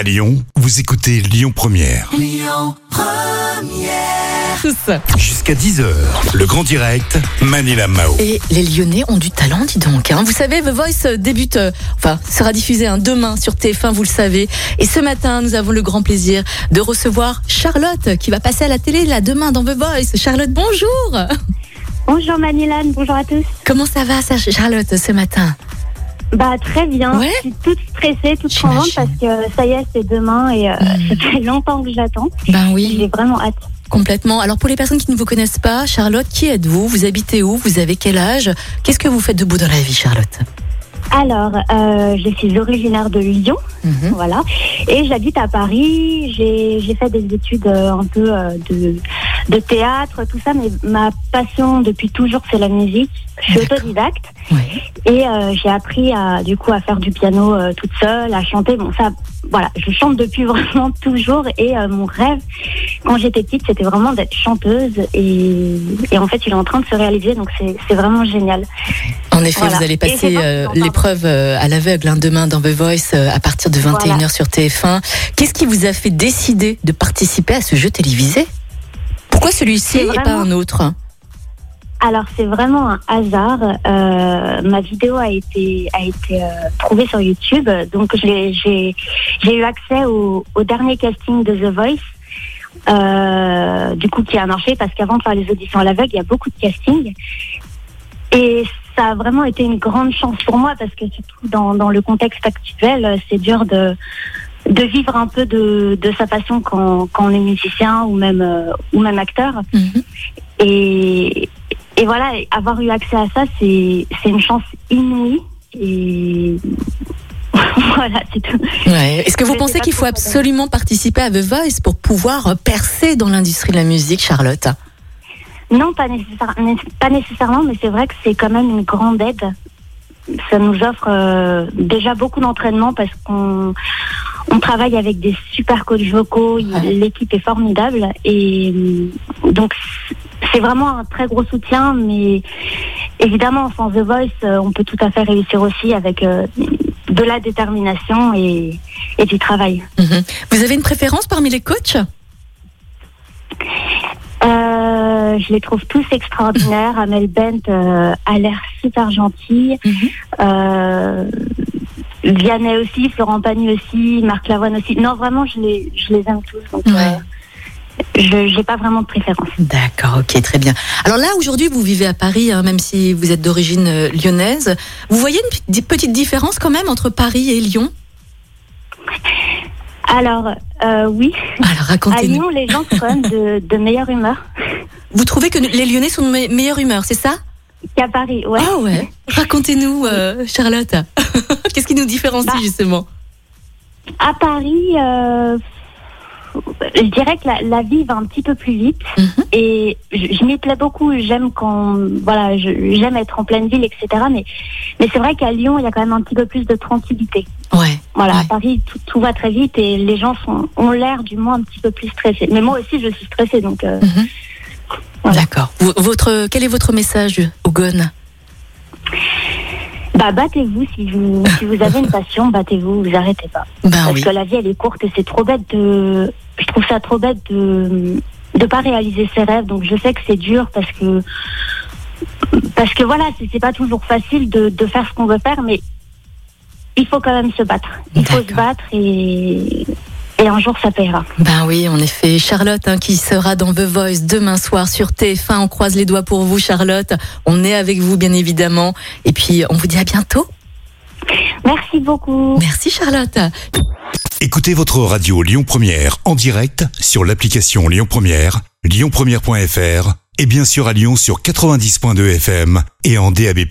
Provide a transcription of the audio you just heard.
À Lyon, vous écoutez Lyon Première. tous. Jusqu'à 10h, le grand direct, Manila Mao. Et les Lyonnais ont du talent, dis donc. hein. Vous savez, The Voice euh, débute, euh, enfin, sera diffusé hein, demain sur TF1, vous le savez. Et ce matin, nous avons le grand plaisir de recevoir Charlotte, qui va passer à la télé là demain dans The Voice. Charlotte, bonjour. Bonjour Manilan, bonjour à tous. Comment ça va, Charlotte, ce matin? Bah très bien. Ouais. Je suis toute stressée, toute contente parce que ça y est, c'est demain et euh, ça fait longtemps que j'attends. Ben oui. J'ai vraiment hâte. Complètement. Alors pour les personnes qui ne vous connaissent pas, Charlotte, qui êtes-vous? Vous habitez où? Vous avez quel âge? Qu'est-ce que vous faites de beau dans la vie, Charlotte? Alors, euh, je suis originaire de Lyon, Mhm. voilà, et j'habite à Paris. J'ai j'ai fait des études euh, un peu euh, de, de théâtre, tout ça, mais ma passion depuis toujours, c'est la musique. Je suis autodidacte. Ouais. Et euh, j'ai appris à du coup à faire du piano euh, toute seule, à chanter. Bon ça, voilà, je chante depuis vraiment toujours. Et euh, mon rêve, quand j'étais petite, c'était vraiment d'être chanteuse. Et, et en fait, il est en train de se réaliser. Donc c'est c'est vraiment génial. En effet, Voilà. vous allez passer euh, l'épreuve euh, à l'aveugle hein, demain dans The Voice euh, à partir de 21h Voilà. sur TF1. Qu'est-ce qui vous a fait décider de participer à ce jeu télévisé? Pourquoi celui-ci et pas un autre? Alors c'est vraiment un hasard. Euh, ma vidéo a été a été euh, trouvée sur YouTube. Donc j'ai j'ai eu accès au, au dernier casting de The Voice. euh, du coup qui a marché parce qu'avant de faire les auditions à l'aveugle, il y a beaucoup de castings. Et ça a vraiment été une grande chance pour moi parce que surtout dans, dans le contexte actuel, c'est dur de, de vivre un peu de, de sa passion quand, quand on est musicien ou même, euh, ou même acteur. Mhm. Et, et voilà, avoir eu accès à ça, c'est une chance inouïe. Et voilà, c'est tout. Ouais. Est-ce que vous Je pensez qu'il faut absolument participer à The Voice pour pouvoir euh, percer dans l'industrie de la musique, Charlotte? Non, pas, nécessaire- pas nécessairement, mais c'est vrai que c'est quand même une grande aide. Ça nous offre euh, déjà beaucoup d'entraînement parce qu'on on travaille avec des super coachs vocaux, Ouais. l'équipe est formidable et euh, donc c'est vraiment un très gros soutien, mais évidemment sans The Voice, euh, on peut tout à fait réussir aussi avec euh, de la détermination et, et du travail. Mhm. Vous avez une préférence parmi les coachs? Euh, je les trouve tous extraordinaires. Amel Bent euh, a l'air super gentille. Mhm. Euh, Vianney aussi, Florent Pagny aussi, Marc Lavoine aussi. Non, vraiment, je les, je les aime tous. Donc, Ouais. euh, je n'ai pas vraiment de préférence. D'accord, ok, très bien. Alors là, aujourd'hui, vous vivez à Paris, hein, même si vous êtes d'origine euh, lyonnaise. Vous voyez une petite différence quand même entre Paris et Lyon? Alors, euh, oui, Alors à racontez-nous. Lyon, les gens sont quand même de, de meilleure humeur Vous trouvez que les Lyonnais sont de me- meilleure humeur, c'est ça? Qu'à Paris. Ouais. Ah ouais. Racontez-nous, Charlotte. Qu'est-ce qui nous différencie Bah, justement? À Paris, euh, je dirais que la, la vie va un petit peu plus vite Mhm. et je, je m'y plais beaucoup. J'aime quand, voilà, j'aime être en pleine ville, etc. Mais, mais c'est vrai qu'à Lyon, il y a quand même un petit peu plus de tranquillité. Ouais. Voilà, Ouais. à Paris, tout, tout va très vite et les gens sont, ont l'air du moins un petit peu plus stressés. Mais moi aussi, je suis stressée, donc euh, Mhm. Voilà. D'accord. Votre, quel est votre message au Gone bah, battez-vous si vous, si vous avez une passion, battez-vous, vous arrêtez pas. Ben Parce oui. que la vie, elle est courte et c'est trop bête de. Je trouve ça trop bête de de pas réaliser ses rêves. Donc je sais que c'est dur parce que parce que voilà, c'est pas toujours facile de, de faire ce qu'on veut faire, mais il faut quand même se battre. Il faut se battre et et un jour ça paiera. Ben oui, en effet. Charlotte, hein, qui sera dans The Voice demain soir sur TF1. On croise les doigts pour vous, Charlotte. On est avec vous, bien évidemment. Et puis, on vous dit à bientôt. Merci beaucoup. Merci, Charlotte. Écoutez votre radio Lyon Première en direct sur l'application Lyon Première, lyonpremière.fr et bien sûr à Lyon sur 90.2 FM et en DAB+.